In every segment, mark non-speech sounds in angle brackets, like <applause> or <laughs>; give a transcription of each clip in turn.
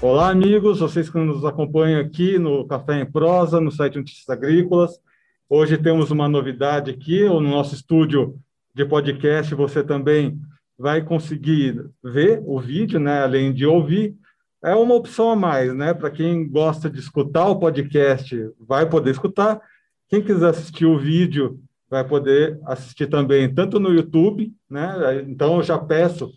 Olá, amigos, vocês que nos acompanham aqui no Café em Prosa, no site Notícias Agrícolas. Hoje temos uma novidade aqui, no nosso estúdio de podcast você também vai conseguir ver o vídeo, né, além de ouvir. É uma opção a mais, né? Para quem gosta de escutar o podcast, vai poder escutar. Quem quiser assistir o vídeo, vai poder assistir também, tanto no YouTube, né? Então, eu já peço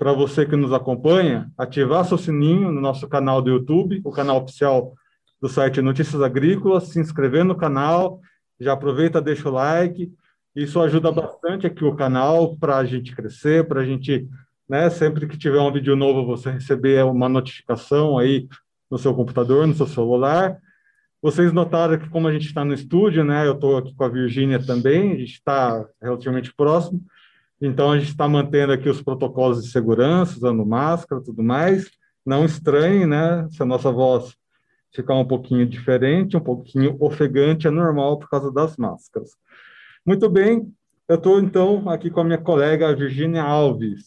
para você que nos acompanha, ativar seu sininho no nosso canal do YouTube, o canal oficial do site Notícias Agrícolas, se inscrever no canal, já aproveita, deixa o like, isso ajuda bastante aqui o canal para a gente crescer, para a gente, né, sempre que tiver um vídeo novo, você receber uma notificação aí no seu computador, no seu celular. Vocês notaram que como a gente está no estúdio, né, eu estou aqui com a Virgínia também, a gente está relativamente próximo, então, a gente está mantendo aqui os protocolos de segurança, usando máscara tudo mais. Não estranhe, né? Se a nossa voz ficar um pouquinho diferente, um pouquinho ofegante, é normal por causa das máscaras. Muito bem, eu estou então aqui com a minha colega Virginia Alves.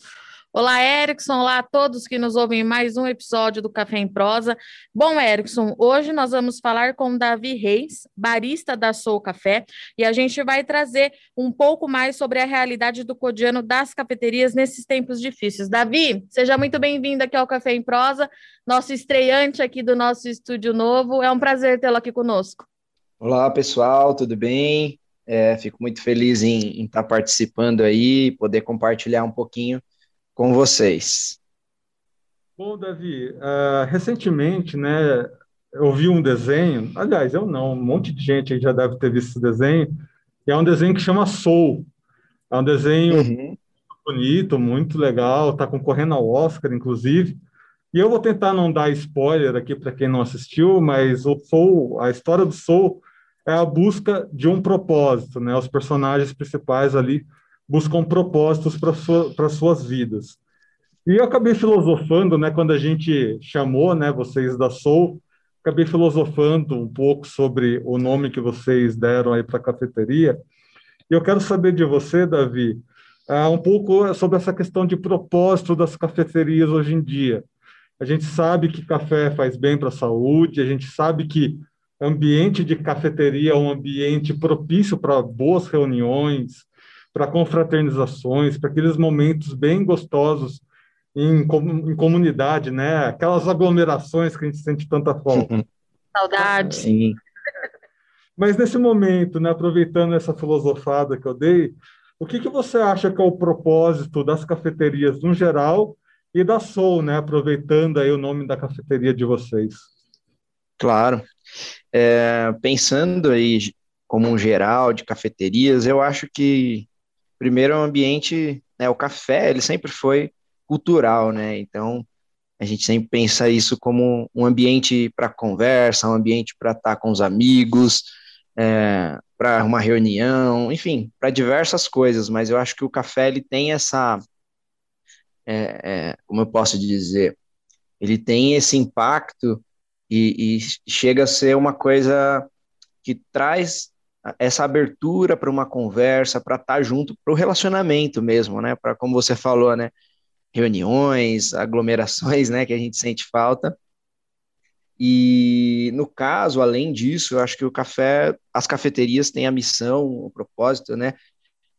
Olá, Erickson. Olá a todos que nos ouvem em mais um episódio do Café em Prosa. Bom, Erickson, hoje nós vamos falar com Davi Reis, barista da Sou Café, e a gente vai trazer um pouco mais sobre a realidade do cotidiano das cafeterias nesses tempos difíceis. Davi, seja muito bem-vindo aqui ao Café em Prosa, nosso estreante aqui do nosso estúdio novo. É um prazer tê-lo aqui conosco. Olá, pessoal, tudo bem? É, fico muito feliz em, estar participando aí, poder compartilhar um pouquinho com vocês. Bom, Davi, uh, recentemente, né, eu vi um desenho, aliás, eu não, um monte de gente já deve ter visto esse desenho, e é um desenho que chama Soul. É um desenho uhum. bonito, muito legal, está concorrendo ao Oscar, inclusive. E eu vou tentar não dar spoiler aqui para quem não assistiu, mas o Soul, a história do Soul é a busca de um propósito, né? Os personagens principais ali buscam propósitos para sua, suas vidas. E eu acabei filosofando, né, quando a gente chamou, né, vocês da Soul, acabei filosofando um pouco sobre o nome que vocês deram aí para a cafeteria. E eu quero saber de você, Davi, uh, um pouco sobre essa questão de propósito das cafeterias hoje em dia. A gente sabe que café faz bem para a saúde, a gente sabe que ambiente de cafeteria é um ambiente propício para boas reuniões, para confraternizações, para aqueles momentos bem gostosos em, em, comunidade, né? Aquelas aglomerações que a gente sente tanta falta. Saudade. Sim. Mas nesse momento, né, aproveitando essa filosofada que eu dei, o que, que você acha que é o propósito das cafeterias no geral e da Soul, né, aproveitando aí o nome da cafeteria de vocês? Claro. É, pensando aí como um geral de cafeterias, eu acho que primeiro é um ambiente, né, o café, ele sempre foi cultural, né? Então, a gente sempre pensa isso como um ambiente para conversa, um ambiente para estar com os amigos, é, para uma reunião, enfim, para diversas coisas. Mas eu acho que o café ele tem essa, é, é, como eu posso dizer, ele tem esse impacto e, e chega a ser uma coisa que traz essa abertura para uma conversa, para estar tá junto, para o relacionamento mesmo, né? Para como você falou, né? Reuniões, aglomerações, né? Que a gente sente falta. E no caso, além disso, eu acho que o café, as cafeterias têm a missão, o propósito, né?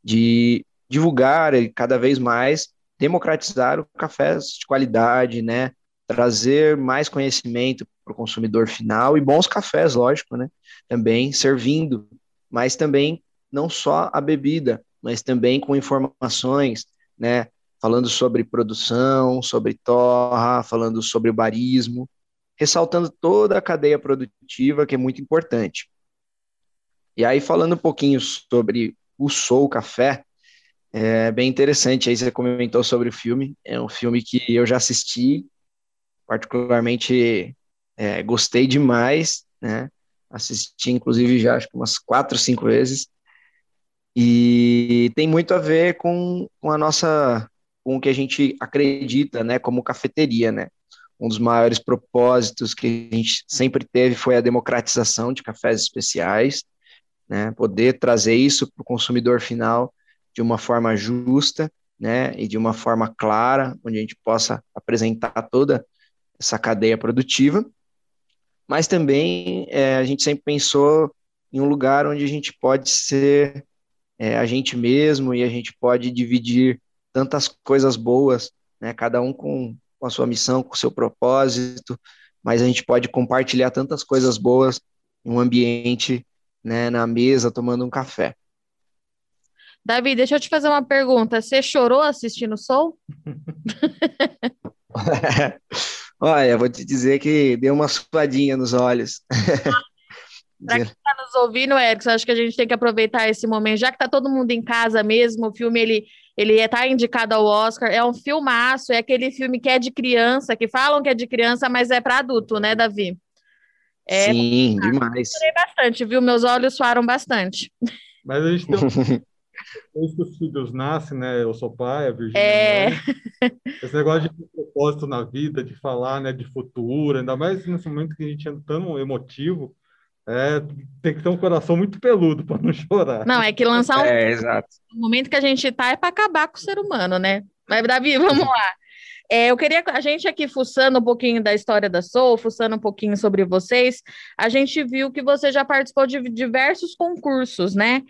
De divulgar cada vez mais, democratizar o café de qualidade, né? Trazer mais conhecimento para o consumidor final e bons cafés, lógico, né? Também servindo mas também não só a bebida, mas também com informações, né, falando sobre produção, sobre torra, falando sobre barismo, ressaltando toda a cadeia produtiva, que é muito importante. E aí, falando um pouquinho sobre o Soul Café, é bem interessante, aí você comentou sobre o filme, é um filme que eu já assisti, particularmente é, gostei demais, né, assisti inclusive já acho que umas quatro, cinco vezes, e tem muito a ver com, com a nossa, com o que a gente acredita, né, como cafeteria, né, um dos maiores propósitos que a gente sempre teve foi a democratização de cafés especiais, né, poder trazer isso para o consumidor final de uma forma justa, né, e de uma forma clara, onde a gente possa apresentar toda essa cadeia produtiva, mas também é, a gente sempre pensou em um lugar onde a gente pode ser é, a gente mesmo e a gente pode dividir tantas coisas boas, né, cada um com, com a sua missão, com o seu propósito, mas a gente pode compartilhar tantas coisas boas em um ambiente, né, na mesa, tomando um café. Davi, deixa eu te fazer uma pergunta. Você chorou assistindo o Soul? <laughs> <laughs> Olha, vou te dizer que deu uma suadinha nos olhos. <laughs> Para quem está nos ouvindo, Erickson, acho que a gente tem que aproveitar esse momento, já que está todo mundo em casa mesmo, o filme ele ele está indicado ao Oscar, é um filmaço, é aquele filme que é de criança, que falam que é de criança, mas é para adulto, né, Davi? É, Sim, demais. Eu bastante, viu? Meus olhos suaram bastante. Mas a gente tem <laughs> Desde que os filhos nascem, né? Eu sou pai, a Virgínia é... Esse negócio de propósito na vida, de falar, né, de futuro, ainda mais nesse momento que a gente é tão emotivo, é, tem que ter um coração muito peludo para não chorar. Não, é que lançar um. É, exato. O momento que a gente está é para acabar com o ser humano, né? Mas, Davi, vamos lá. É, eu queria, a gente aqui fuçando um pouquinho da história da Soul, fuçando um pouquinho sobre vocês, a gente viu que você já participou de diversos concursos, né?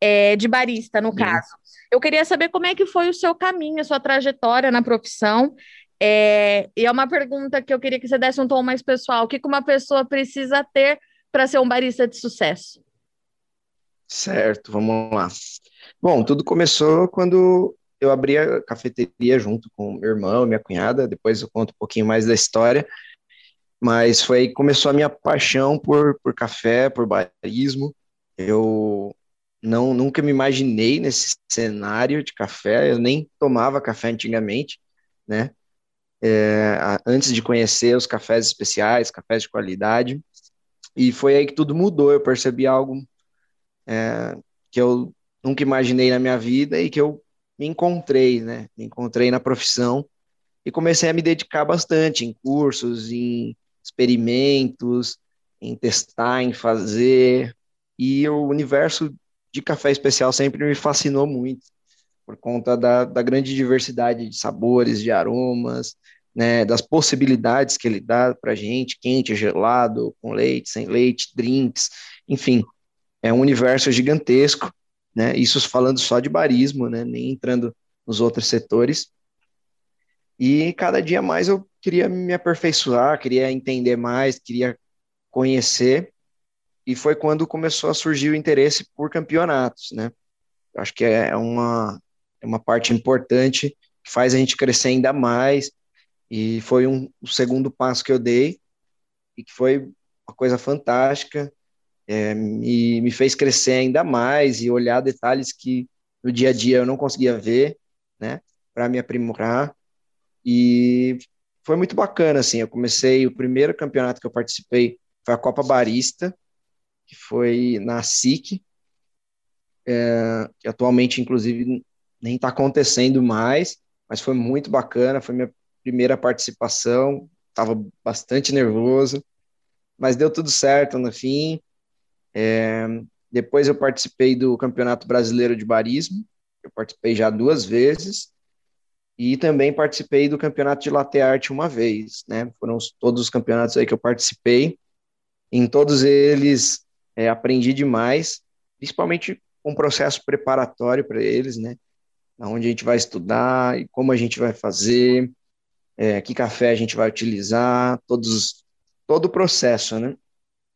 É, de barista, no Sim. caso. Eu queria saber como é que foi o seu caminho, a sua trajetória na profissão. É, e é uma pergunta que eu queria que você desse um tom mais pessoal. O que uma pessoa precisa ter para ser um barista de sucesso? Certo, vamos lá. Bom, tudo começou quando eu abri a cafeteria junto com meu irmão, minha cunhada, depois eu conto um pouquinho mais da história, mas foi aí que começou a minha paixão por, por café, por barismo. Eu não nunca me imaginei nesse cenário de café, eu nem tomava café antigamente, né? É, antes de conhecer os cafés especiais, cafés de qualidade. E foi aí que tudo mudou. Eu percebi algo é, que eu nunca imaginei na minha vida e que eu me encontrei, né? Me encontrei na profissão e comecei a me dedicar bastante em cursos, em experimentos, em testar, em fazer. E o universo de café especial sempre me fascinou muito, por conta da, da grande diversidade de sabores, de aromas, né, das possibilidades que ele dá para gente, quente, gelado, com leite, sem leite, drinks, enfim, é um universo gigantesco, né, isso falando só de barismo, né, nem entrando nos outros setores, e cada dia mais eu queria me aperfeiçoar, queria entender mais, queria conhecer, e foi quando começou a surgir o interesse por campeonatos, né, eu acho que é uma, é uma parte importante que faz a gente crescer ainda mais, e foi um, o segundo passo que eu dei, e que foi uma coisa fantástica, é, me, me fez crescer ainda mais e olhar detalhes que no dia a dia eu não conseguia ver, né, para me aprimorar. E foi muito bacana, assim. Eu comecei, o primeiro campeonato que eu participei foi a Copa Barista, que foi na SIC, é, que atualmente, inclusive, nem está acontecendo mais, mas foi muito bacana, foi minha primeira participação, estava bastante nervoso, mas deu tudo certo no fim. É, depois eu participei do Campeonato Brasileiro de Barismo, eu participei já duas vezes, e também participei do Campeonato de Latte Art uma vez, né? Foram todos os campeonatos aí que eu participei. Em todos eles é, aprendi demais, principalmente um processo preparatório para eles, né? Onde a gente vai estudar e como a gente vai fazer, é, que café a gente vai utilizar, todos, todo o processo, né?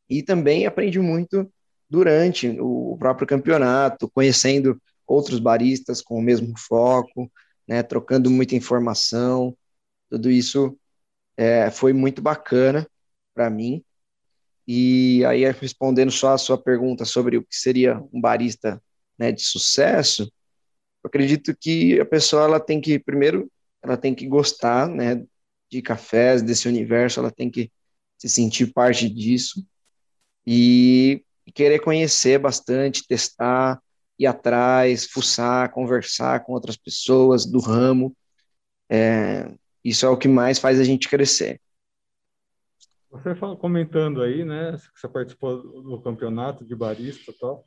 E também aprendi muito durante o próprio campeonato, conhecendo outros baristas com o mesmo foco, né, trocando muita informação, tudo isso é, foi muito bacana para mim. E aí, respondendo só a sua pergunta sobre o que seria um barista né, de sucesso, eu acredito que a pessoa ela tem que, primeiro, ela tem que gostar, né, de cafés, desse universo, ela tem que se sentir parte disso e querer conhecer bastante, testar, ir atrás, fuçar, conversar com outras pessoas do ramo. É, isso é o que mais faz a gente crescer. Você comentando aí, né, que você participou do campeonato de barista e tal,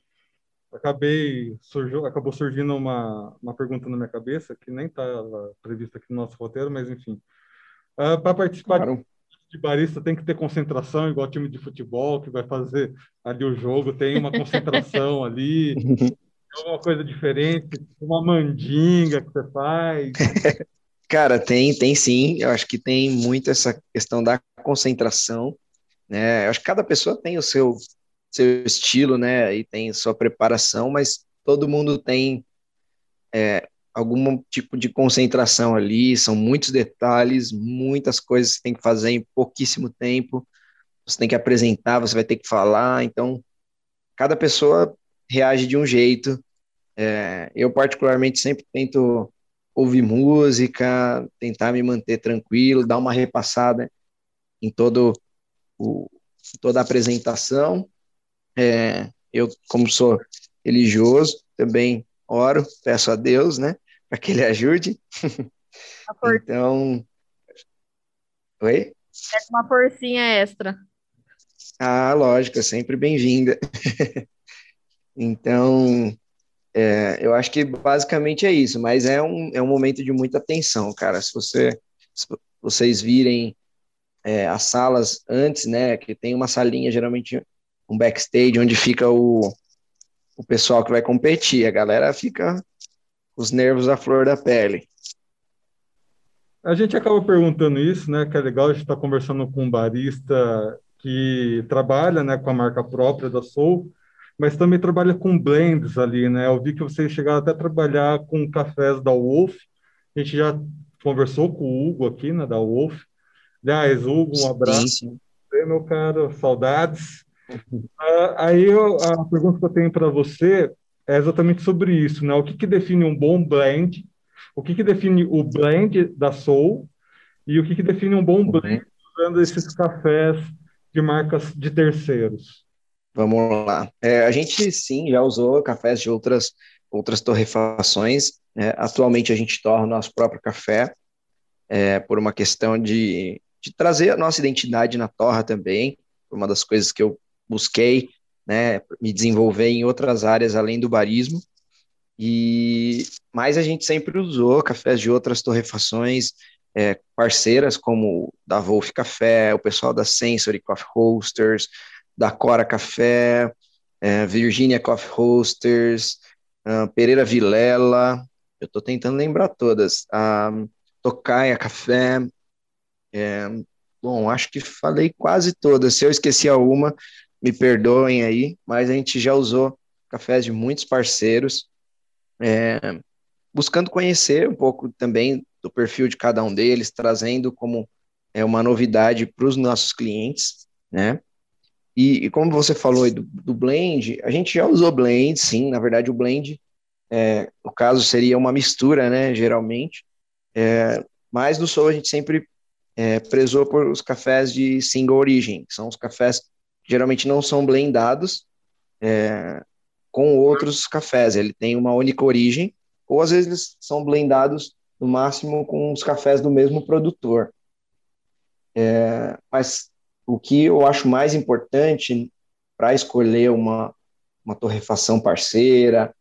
acabei surgiu, acabou surgindo uma, uma pergunta na minha cabeça que nem estava prevista aqui no nosso roteiro, mas enfim. Uh, ah, para participar claro. de de barista tem que ter concentração, igual time de futebol, que vai fazer ali o jogo, tem uma concentração <laughs> ali, alguma coisa diferente, uma mandinga que você faz. <laughs> Cara, tem, tem sim. Eu acho que tem muito essa questão da concentração, né? Eu acho que cada pessoa tem o seu seu estilo, né? E tem sua preparação, mas todo mundo tem é, algum tipo de concentração ali. São muitos detalhes, muitas coisas que tem que fazer em pouquíssimo tempo. Você tem que apresentar, você vai ter que falar. Então, cada pessoa reage de um jeito. É, eu particularmente sempre tento ouvir música, tentar me manter tranquilo, dar uma repassada em todo o, toda a apresentação. É, eu, como sou religioso, também oro, peço a Deus, né, <laughs> para que Ele ajude. então, oi? É uma forcinha extra. Ah, lógico, é sempre bem-vinda. <laughs> então, é, eu acho que basicamente é isso, mas é um, é um momento de muita tensão, cara. Se, você, se vocês virem é, as salas antes, né, que tem uma salinha, geralmente um backstage, onde fica o, o pessoal que vai competir, a galera fica os nervos à flor da pele. A gente acaba perguntando isso, né, que é legal a gente estar tá conversando com um barista que trabalha, né, com a marca própria da Soul, mas também trabalha com blends ali, né? Eu vi que vocês chegaram até a trabalhar com cafés da Wolf. A gente já conversou com o Hugo aqui, né, da Wolf. Aliás, Hugo, um abraço. Sim, sim. meu caro, saudades. uh, aí eu, a pergunta que eu tenho para você é exatamente sobre isso, né? O que, que define um bom blend? O que, que define o blend da Soul? E o que, que define um bom blend usando esses cafés de marcas de terceiros? Vamos lá. É, a gente sim já usou cafés de outras outras torrefações. É, atualmente a gente torna o nosso próprio café é, por uma questão de, de trazer a nossa identidade na torra também. Uma das coisas que eu busquei, né, me desenvolver em outras áreas além do barismo. E mas a gente sempre usou cafés de outras torrefações é, parceiras como da Wolf Café, o pessoal da Sensory Coffee Roasters, da Cora Café, é, Virginia Coffee Roasters, uh, Pereira Vilela, eu estou tentando lembrar todas, uh, Tocaia Café, é, bom, acho que falei quase todas, se eu esqueci alguma, me perdoem aí, mas a gente já usou cafés de muitos parceiros, é, buscando conhecer um pouco também do perfil de cada um deles, trazendo como é uma novidade para os nossos clientes, né? E, e, como você falou do, do, blend, a gente já usou blend, sim. Na verdade, o blend, é, no caso, seria uma mistura, né? Geralmente. É, mas no Soul a gente sempre é, prezou por os cafés de single origin, que são os cafés que geralmente não são blendados é, com outros cafés. Ele tem uma única origem, ou às vezes eles são blendados no máximo com os cafés do mesmo produtor. É, mas o que eu acho mais importante para escolher uma, uma torrefação parceira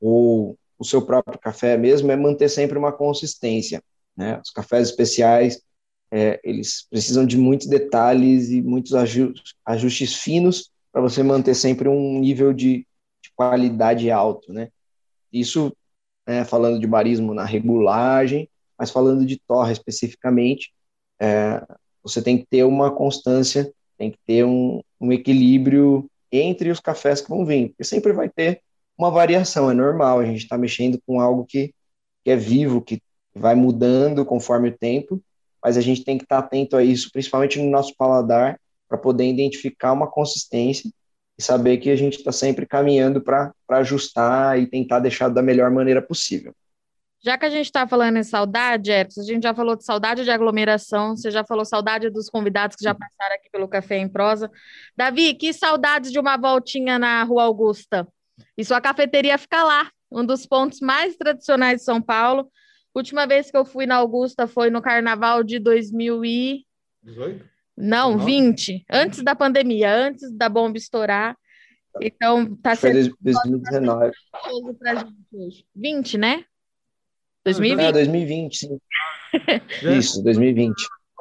ou o seu próprio café mesmo é manter sempre uma consistência. Né? Os cafés especiais, é, eles precisam de muitos detalhes e muitos ajustes, finos para você manter sempre um nível de, de qualidade alto. Né? Isso né, falando de barismo na regulagem, mas falando de torre especificamente, é, você tem que ter uma constância, tem que ter um, um equilíbrio entre os cafés que vão vir, porque sempre vai ter uma variação, é normal, a gente está mexendo com algo que, que é vivo, que vai mudando conforme o tempo, mas a gente tem que estar tá atento a isso, principalmente no nosso paladar, para poder identificar uma consistência e saber que a gente está sempre caminhando para ajustar e tentar deixar da melhor maneira possível. Já que a gente está falando em saudade, Erickson, a gente já falou de saudade de aglomeração, você já falou saudade dos convidados que já passaram aqui pelo Café em Prosa. Davi, que saudades de uma voltinha na Rua Augusta. E sua cafeteria fica lá, um dos pontos mais tradicionais de São Paulo. Última vez que eu fui na Augusta foi no Carnaval de 2018? Não, 20, antes da pandemia, antes da bomba estourar. Então, tá sendo 2019. 20, né? 2020? É, 2020, sim. <laughs> Isso, 2020.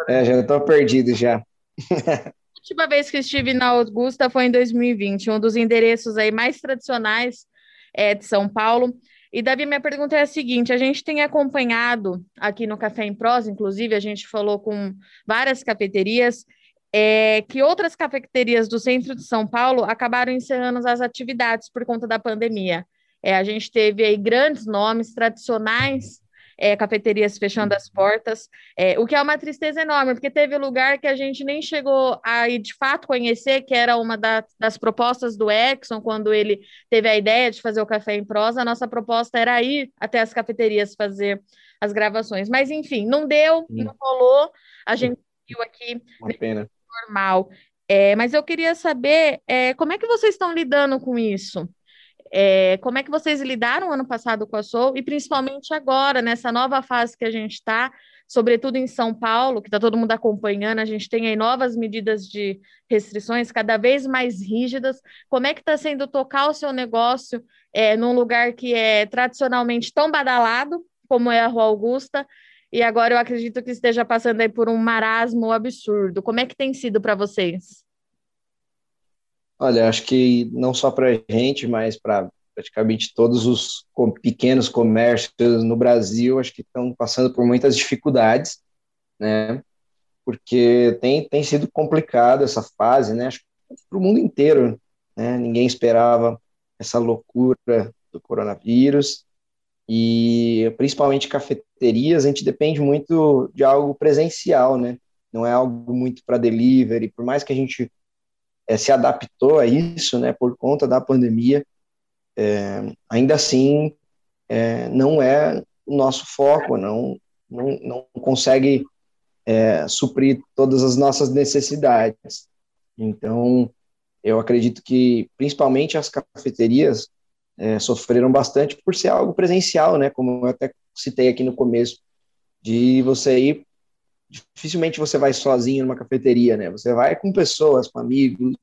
É, já estou perdido já. <laughs> A última vez que estive na Augusta foi em 2020, um dos endereços aí mais tradicionais é, de São Paulo. E, Davi, minha pergunta é a seguinte: a gente tem acompanhado aqui no Café em Prosa, inclusive, a gente falou com várias cafeterias, é, que outras cafeterias do centro de São Paulo acabaram encerrando as atividades por conta da pandemia. É, a gente teve aí grandes nomes tradicionais é, cafeterias fechando as portas, é, o que é uma tristeza enorme, porque teve lugar que a gente nem chegou a de fato conhecer, que era uma da, das propostas do Exxon, quando ele teve a ideia de fazer o café em prosa, a nossa proposta era ir até as cafeterias fazer as gravações. Mas, enfim, não deu, não rolou, a gente viu aqui. Uma pena. Normal. É, mas eu queria saber é, como é que vocês estão lidando com isso? É, como é que vocês lidaram ano passado com a Soul e principalmente agora, nessa nova fase que a gente está, sobretudo em São Paulo, que está todo mundo acompanhando, a gente tem aí novas medidas de restrições cada vez mais rígidas. Como é que está sendo tocar o seu negócio é, num lugar que é tradicionalmente tão badalado, como é a Rua Augusta, e agora eu acredito que esteja passando aí por um marasmo absurdo. Como é que tem sido para vocês? Olha, acho que não só para a gente, mas para praticamente todos os pequenos comércios no Brasil, acho que estão passando por muitas dificuldades, né? Porque tem, tem sido complicado essa fase, né? Acho que para o mundo inteiro, né? Ninguém esperava essa loucura do coronavírus e principalmente cafeterias, a gente depende muito de algo presencial, né? Não é algo muito para delivery, por mais que a gente é, se adaptou a isso, né, por conta da pandemia, é, ainda assim é, não é o nosso foco, não, não, não consegue é, suprir todas as nossas necessidades. Então, eu acredito que principalmente as cafeterias é, sofreram bastante por ser algo presencial, né, como eu até citei aqui no começo, de você ir dificilmente você vai sozinho numa cafeteria, né? Você vai com pessoas, com amigos,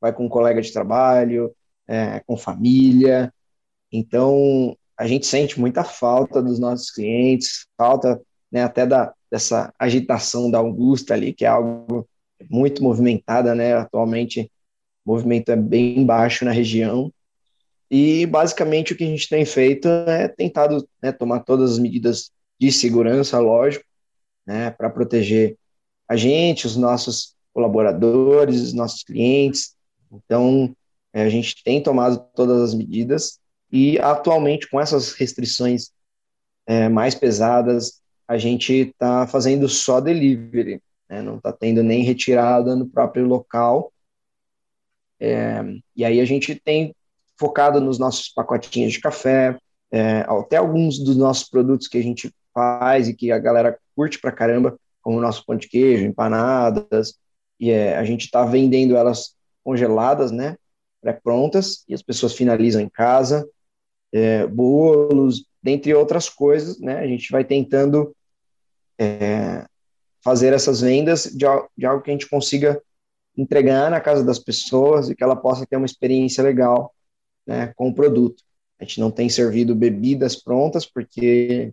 vai com um colega de trabalho, é, com família. Então, a gente sente muita falta dos nossos clientes, falta né, até da, dessa agitação da Augusta ali, que é algo muito movimentada, né? Atualmente, o movimento é bem baixo na região. E, basicamente, o que a gente tem feito é tentado né, tomar todas as medidas de segurança, lógico, né, para proteger a gente, os nossos colaboradores, os nossos clientes. Então, é, a gente tem tomado todas as medidas e, atualmente, com essas restrições é, mais pesadas, a gente está fazendo só delivery, né, não está tendo nem retirada no próprio local. É, e aí a gente tem focado nos nossos pacotinhos de café, é, até alguns dos nossos produtos que a gente faz e que a galera curte pra caramba, como o nosso pão de queijo, empanadas, e é, a gente está vendendo elas congeladas, né, pré-prontas, e as pessoas finalizam em casa, é, bolos, dentre outras coisas, né, a gente vai tentando é, fazer essas vendas de, de algo que a gente consiga entregar na casa das pessoas e que ela possa ter uma experiência legal né, com o produto. A gente não tem servido bebidas prontas porque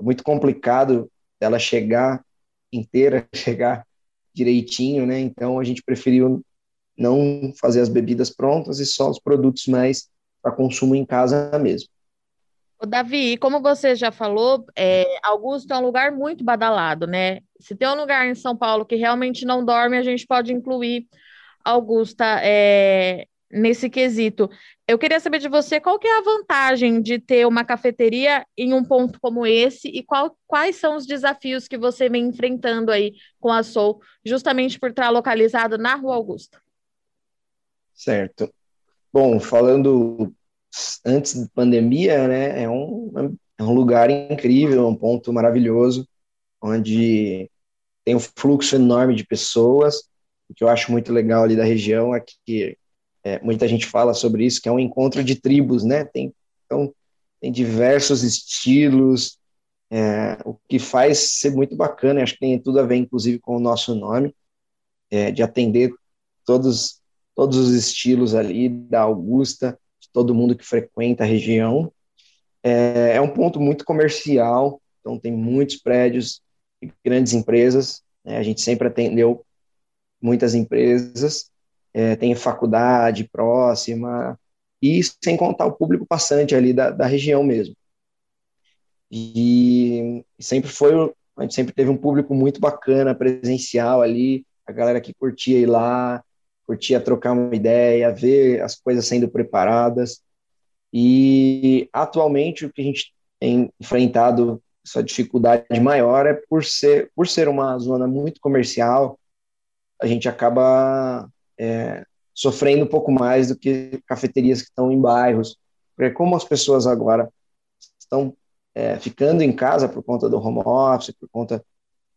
muito complicado ela chegar inteira, <laughs> chegar direitinho, né? Então a gente preferiu não fazer as bebidas prontas e só os produtos mais para consumo em casa mesmo. O Davi, como você já falou, é, Augusto é um lugar muito badalado, né? Se tem um lugar em São Paulo que realmente não dorme, a gente pode incluir Augusta é, nesse quesito. Eu queria saber de você qual que é a vantagem de ter uma cafeteria em um ponto como esse e qual, quais são os desafios que você vem enfrentando aí com a Soul, justamente por estar localizado na Rua Augusta. Certo. Bom, falando antes da pandemia, né, é um, é um lugar incrível, um ponto maravilhoso, onde tem um fluxo enorme de pessoas. O que eu acho muito legal ali da região é que é, muita gente fala sobre isso, que é um encontro de tribos, né? Tem, então, tem diversos estilos, é, o que faz ser muito bacana, acho que tem tudo a ver, inclusive, com o nosso nome, é, de atender todos, todos os estilos ali da Augusta, de todo mundo que frequenta a região. É, é um ponto muito comercial, então tem muitos prédios e grandes empresas, né? a gente sempre atendeu muitas empresas, é, tem faculdade próxima, e sem contar o público passante ali da, da região mesmo. E sempre foi, a gente sempre teve um público muito bacana, presencial ali, a galera que curtia ir lá, curtia trocar uma ideia, ver as coisas sendo preparadas. E atualmente o que a gente tem enfrentado essa dificuldade maior é por ser por ser uma zona muito comercial, a gente acaba é, sofrendo um pouco mais do que cafeterias que estão em bairros, porque como as pessoas agora estão é, ficando em casa por conta do home office, por conta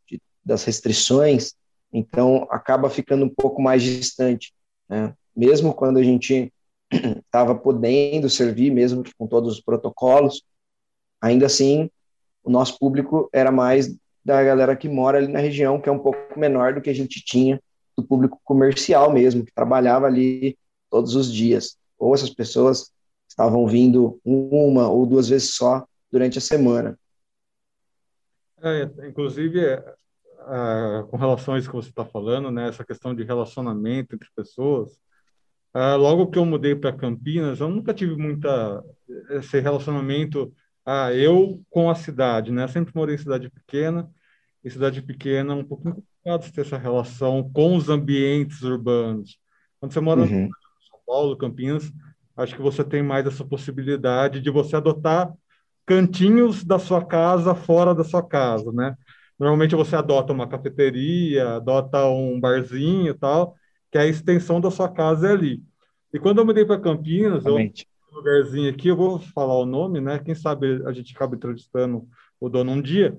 de, das restrições, então acaba ficando um pouco mais distante, né? Mesmo quando a gente <clears throat> estava podendo servir, mesmo com todos os protocolos, ainda assim o nosso público era mais da galera que mora ali na região, que é um pouco menor do que a gente tinha do público comercial mesmo, que trabalhava ali todos os dias. Ou essas pessoas estavam vindo uma ou duas vezes só durante a semana. É, inclusive, é, com relação a isso que você está falando, né, essa questão de relacionamento entre pessoas, é, logo que eu mudei para Campinas, eu nunca tive muita esse relacionamento ah, eu com a cidade, né? Sempre morei em cidade pequena, e cidade pequena é um pouco complicado ter essa relação com os ambientes urbanos. Quando você mora uhum. em São Paulo, Campinas, acho que você tem mais essa possibilidade de você adotar cantinhos da sua casa fora da sua casa, né? Normalmente você adota uma cafeteria, adota um barzinho e tal, que a extensão da sua casa é ali. E quando eu mudei para Campinas, Realmente. eu um lugarzinho aqui, eu vou falar o nome, né? Quem sabe a gente acaba entrevistando o dono um dia,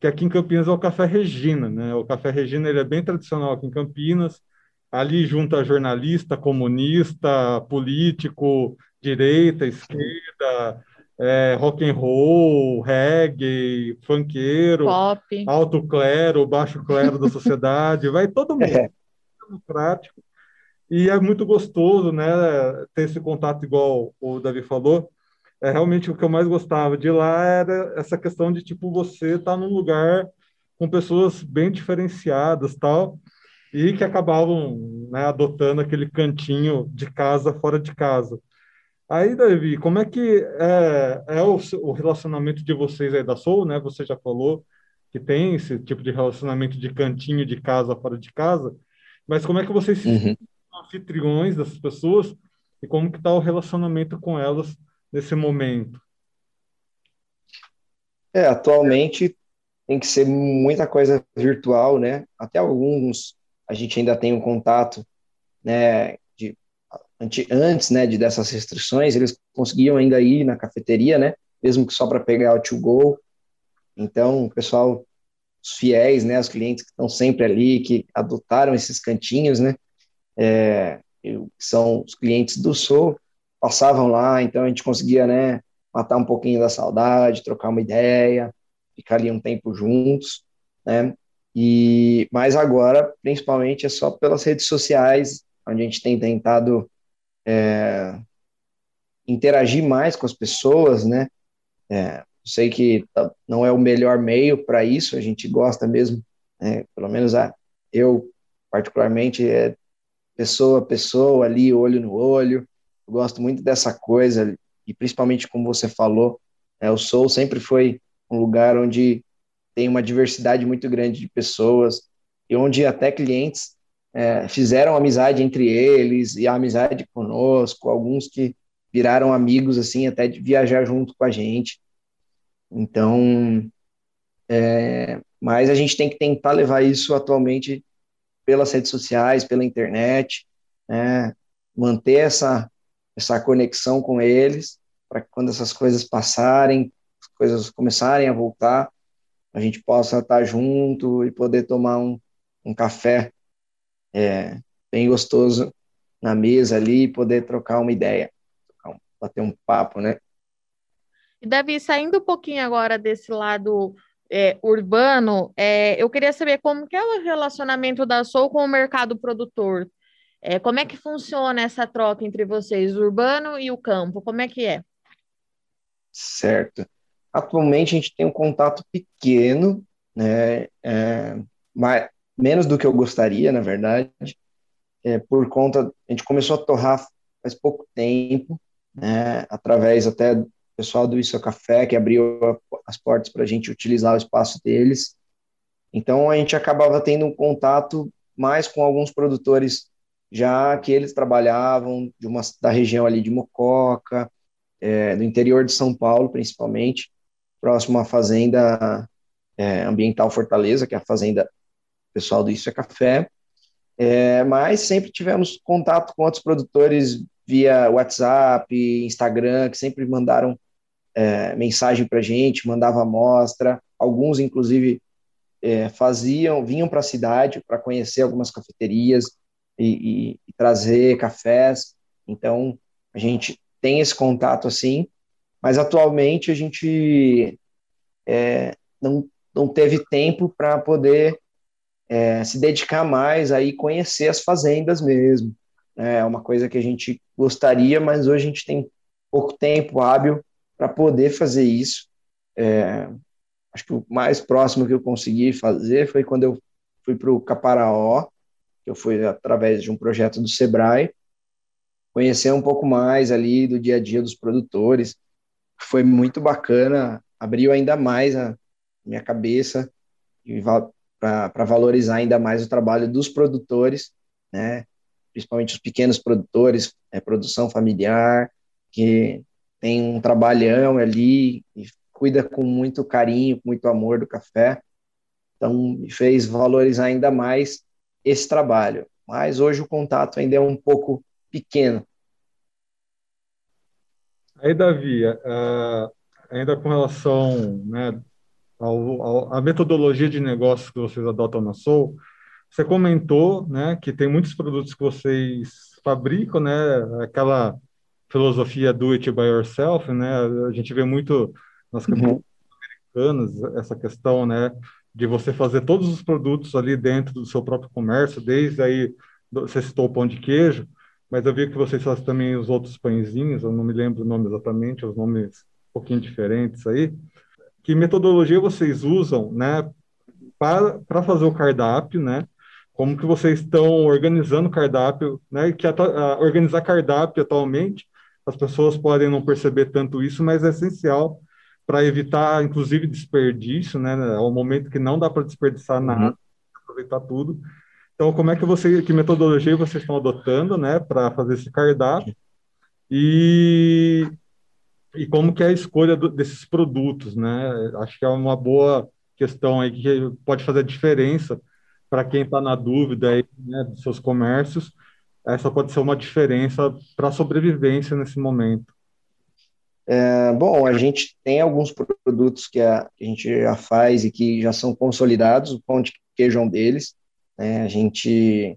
que aqui em Campinas é o Café Regina, né? O Café Regina ele é bem tradicional aqui em Campinas. Ali junta jornalista, comunista, político, direita, esquerda, é, rock and roll, reggae, funkeiro, Pop. alto clero, baixo clero da sociedade, vai todo mundo. <laughs> É. Democrático. E é muito gostoso, né, ter esse contato igual o Davi falou. É realmente o que eu mais gostava de lá era essa questão de tipo você estar tá num lugar com pessoas bem diferenciadas, tal, e que acabavam né, adotando aquele cantinho de casa fora de casa. Aí, Davi, como é que é, é o, o, relacionamento de vocês aí da Soul, né? Você já falou que tem esse tipo de relacionamento de cantinho de casa fora de casa, mas como é que vocês uhum anfitriões dessas pessoas e como que está o relacionamento com elas nesse momento? É, atualmente tem que ser muita coisa virtual, né? Até alguns a gente ainda tem um contato, né? De, antes, né? De dessas restrições, eles conseguiam ainda ir na cafeteria, né? Mesmo que só para pegar o to go. Então, o pessoal, os fiéis, né? Os clientes que estão sempre ali, que adotaram esses cantinhos, né? é, são os clientes do Sul, passavam lá, então a gente conseguia, né, matar um pouquinho da saudade, trocar uma ideia, ficar ali um tempo juntos, né, e, mas agora, principalmente, é só pelas redes sociais, onde a gente tem tentado é, interagir mais com as pessoas, né, é, sei que tá, não é o melhor meio para isso, a gente gosta mesmo, né, pelo menos a, eu, particularmente, é, pessoa a pessoa, ali, olho no olho. Eu gosto muito dessa coisa, e principalmente como você falou, é, o Soul sempre foi um lugar onde tem uma diversidade muito grande de pessoas, e onde até clientes é, fizeram amizade entre eles, e a amizade conosco, alguns que viraram amigos, assim, até de viajar junto com a gente. Então, é, mas a gente tem que tentar levar isso atualmente pelas redes sociais, pela internet, né, manter essa, essa conexão com eles, para que quando essas coisas passarem, as coisas começarem a voltar, a gente possa estar junto e poder tomar um, um café é, bem gostoso na mesa ali e poder trocar uma ideia, bater um papo, né? E Davi, saindo um pouquinho agora desse lado é, urbano, é, eu queria saber como que é o relacionamento da Soul com o mercado produtor. É, como é que funciona essa troca entre vocês, o urbano e o campo? Como é que é? Certo. Atualmente a gente tem um contato pequeno, né, é, menos do que eu gostaria, na verdade, é, por conta, a gente começou a torrar faz pouco tempo, né, através até do pessoal do Isso é Café, que abriu as portas para a gente utilizar o espaço deles. Então, a gente acabava tendo um contato mais com alguns produtores já que eles trabalhavam de uma, da região ali de Mococa, é, do interior de São Paulo, principalmente, próximo à fazenda é, ambiental Fortaleza, que é a fazenda pessoal do Isso é Café, é, mas sempre tivemos contato com outros produtores via WhatsApp, Instagram, que sempre mandaram é, mensagem para a gente, mandava amostra, alguns inclusive é, faziam, vinham para a cidade para conhecer algumas cafeterias e, e, e, trazer cafés. Então a gente tem esse contato assim, mas atualmente a gente é, não, não teve tempo para poder é, se dedicar mais aí conhecer as fazendas mesmo. É uma coisa que a gente gostaria, mas hoje a gente tem pouco tempo hábil para poder fazer isso. É, acho que o mais próximo que eu consegui fazer foi quando eu fui para o Caparaó, eu fui através de um projeto do Sebrae, conhecer um pouco mais ali do dia a dia dos produtores. Foi muito bacana, abriu ainda mais a minha cabeça para valorizar ainda mais o trabalho dos produtores, né? principalmente os pequenos produtores, é, produção familiar, que tem um trabalhão ali e cuida com muito carinho, com muito amor do café. Então, me fez valorizar ainda mais esse trabalho. Mas hoje o contato ainda é um pouco pequeno. Aí, Davi, uh, ainda com relação né, ao, ao, à metodologia de negócio que vocês adotam na Soul, você comentou né, que tem muitos produtos que vocês fabricam, né, aquela filosofia do it by yourself, né, a gente vê muito nas campanhas uhum. americanas essa questão, né, de você fazer todos os produtos ali dentro do seu próprio comércio, desde aí, você citou o pão de queijo, mas eu vi que vocês fazem também os outros pãezinhos, eu não me lembro o nome exatamente, os nomes um pouquinho diferentes aí. Que metodologia vocês usam, né, para, para fazer o cardápio, né? Como que vocês estão organizando o cardápio, né? Que a, a, organizar cardápio atualmente, as pessoas podem não perceber tanto isso, mas é essencial para evitar, inclusive, desperdício, né? É um momento que não dá para desperdiçar nada, uhum. aproveitar tudo. Então, como é que você, que metodologia vocês estão adotando, né, para fazer esse cardápio? E, e como que é a escolha do, desses produtos, né? Acho que é uma boa questão aí que pode fazer diferença para quem está na dúvida aí, né, dos seus comércios. Essa pode ser uma diferença para a sobrevivência nesse momento. É, bom, a gente tem alguns produtos que a, que a, gente já faz e que já são consolidados, o pão de queijo é um deles. Né? A gente,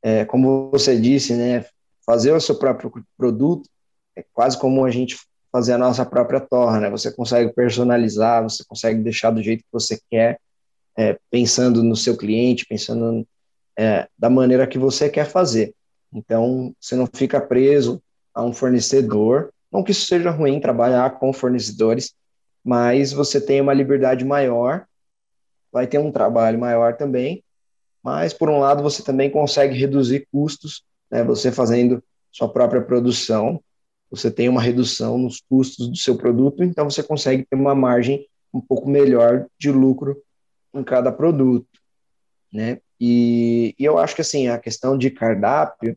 é, como você disse, né, fazer o seu próprio produto é quase como a gente fazer a nossa própria torra, né? Você consegue personalizar, você consegue deixar do jeito que você quer, é, pensando no seu cliente, pensando é, da maneira que você quer fazer. Então, você não fica preso a um fornecedor. Não que isso seja ruim trabalhar com fornecedores, mas você tem uma liberdade maior, vai ter um trabalho maior também, mas por um lado você também consegue reduzir custos, né, você fazendo sua própria produção, você tem uma redução nos custos do seu produto, então você consegue ter uma margem um pouco melhor de lucro em cada produto, né? E, e eu acho que assim a questão de cardápio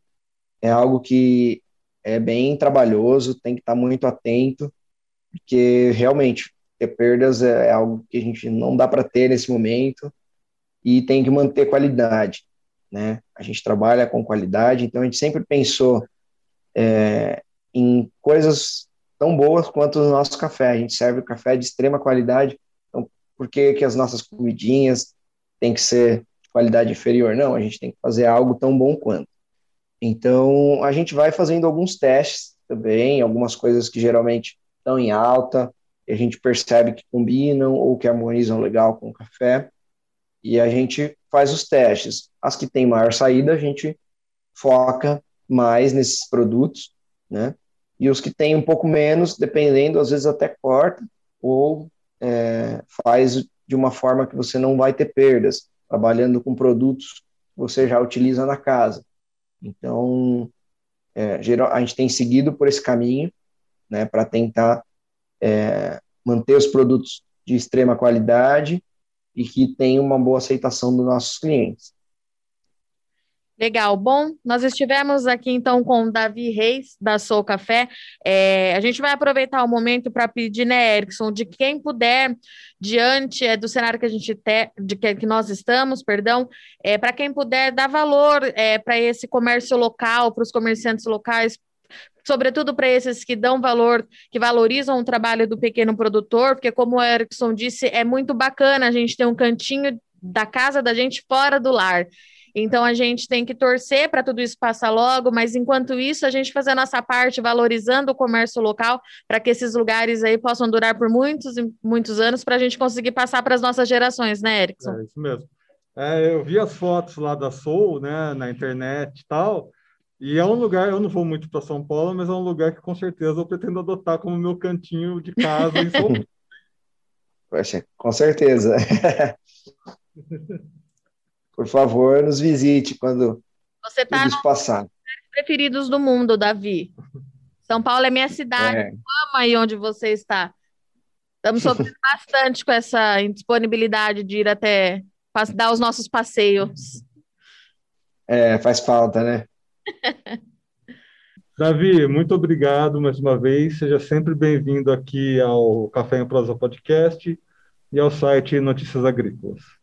é algo que é bem trabalhoso, tem que estar muito atento, porque realmente ter perdas é algo que a gente não dá para ter nesse momento e tem que manter qualidade, né? A gente trabalha com qualidade, então a gente sempre pensou é, em coisas tão boas quanto o nosso café. A gente serve café de extrema qualidade, então por que, que as nossas comidinhas têm que ser de qualidade inferior? Não, a gente tem que fazer algo tão bom quanto. Então, a gente vai fazendo alguns testes também, algumas coisas que geralmente estão em alta, e a gente percebe que combinam ou que harmonizam legal com o café e a gente faz os testes. As que têm maior saída, a gente foca mais nesses produtos, né? E os que têm um pouco menos, dependendo, às vezes até corta ou é, faz de uma forma que você não vai ter perdas. trabalhando com produtos que você já utiliza na casa. Então, é, geral, a gente tem seguido por esse caminho, né, para tentar é, manter os produtos de extrema qualidade e que tenham uma boa aceitação dos nossos clientes. Legal. Bom, nós estivemos aqui então com o Davi Reis, da Sou Café. É, a gente vai aproveitar o momento para pedir, né, Erickson, de quem puder, diante é, do cenário que a gente te, de que, que nós estamos, perdão, é, para quem puder dar valor é, para esse comércio local, para os comerciantes locais, sobretudo para esses que dão valor, que valorizam o trabalho do pequeno produtor, porque, como o Erickson disse, é muito bacana a gente ter um cantinho da casa da gente fora do lar. Então a gente tem que torcer para tudo isso passar logo, mas enquanto isso, a gente fazer a nossa parte valorizando o comércio local para que esses lugares aí possam durar por muitos e muitos anos para a gente conseguir passar para as nossas gerações, né, Erickson? É isso mesmo. É, eu vi as fotos lá da Soul, né, na internet e tal, e é um lugar, eu não vou muito para São Paulo, mas é um lugar que com certeza eu pretendo adotar como meu cantinho de casa em São Paulo. <laughs> Poxa, com certeza. <laughs> Por favor, nos visite quando Você tá tudo isso passar. preferidos do mundo, Davi. São Paulo é minha cidade. É. Amo aí onde você está. Estamos sofrendo <laughs> bastante com essa indisponibilidade de ir até dar os nossos passeios. É, faz falta, né? <laughs> Davi, muito obrigado mais uma vez. Seja sempre bem-vindo aqui ao Café em Prosa Podcast e ao site Notícias Agrícolas.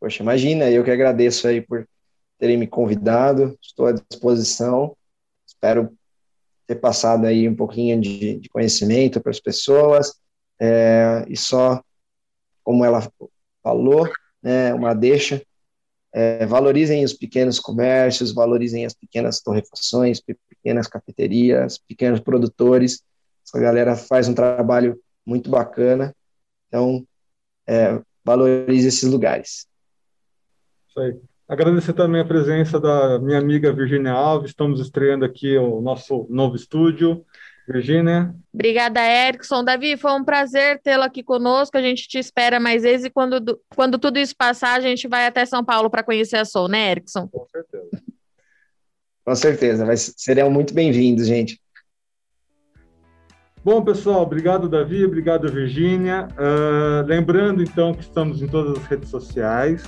Poxa, imagina, eu que agradeço aí por terem me convidado, estou à disposição, espero ter passado aí um pouquinho de, de conhecimento para as pessoas, é, e só, como ela falou, né, uma deixa, é, valorizem os pequenos comércios, valorizem as pequenas torrefações, pequenas cafeterias, pequenos produtores, essa galera faz um trabalho muito bacana, então, é, valorize esses lugares. Isso aí. Agradecer também a presença da minha amiga Virginia Alves. Estamos estreando aqui o nosso novo estúdio. Virginia. Obrigada, Erickson. Davi, foi um prazer tê-lo aqui conosco. A gente te espera mais vezes e quando, quando tudo isso passar, a gente vai até São Paulo para conhecer a Soul, né, Erickson? Com certeza. Com certeza. Vai, serão muito bem-vindos, gente. Bom, pessoal, obrigado, Davi. Obrigado, Virginia. Uh, lembrando, então, que estamos em todas as redes sociais.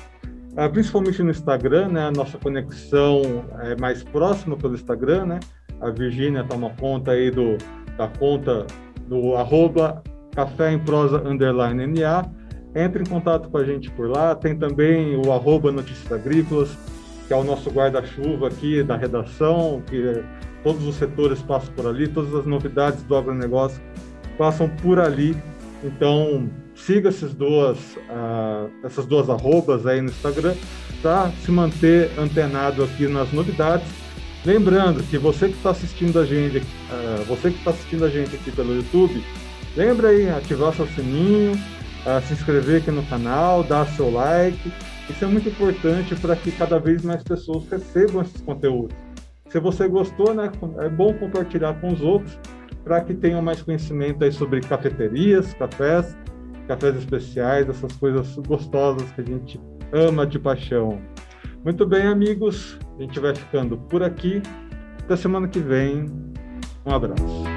Ah, principalmente no Instagram, né? A nossa conexão é mais próxima pelo Instagram, né? A Virgínia toma conta aí do, da conta do arroba café em prosa underline NA. Entre em contato com a gente por lá. Tem também o arroba Notícias Agrícolas, que é o nosso guarda-chuva aqui da redação, que todos os setores passam por ali, todas as novidades do agronegócio passam por ali. Então, siga essas duas, uh, essas duas arrobas aí no Instagram para se manter antenado aqui nas novidades. Lembrando que você que está assistindo a gente, uh, você que está assistindo a gente aqui pelo YouTube, lembra aí ativar seu sininho, uh, se inscrever aqui no canal, dar seu like. Isso é muito importante para que cada vez mais pessoas recebam esses conteúdos. Se você gostou, né, é bom compartilhar com os outros para que tenham mais conhecimento aí sobre cafeterias, cafés cafés especiais, essas coisas gostosas que a gente ama de paixão. Muito bem, amigos, a gente vai ficando por aqui. Até semana que vem. Um abraço.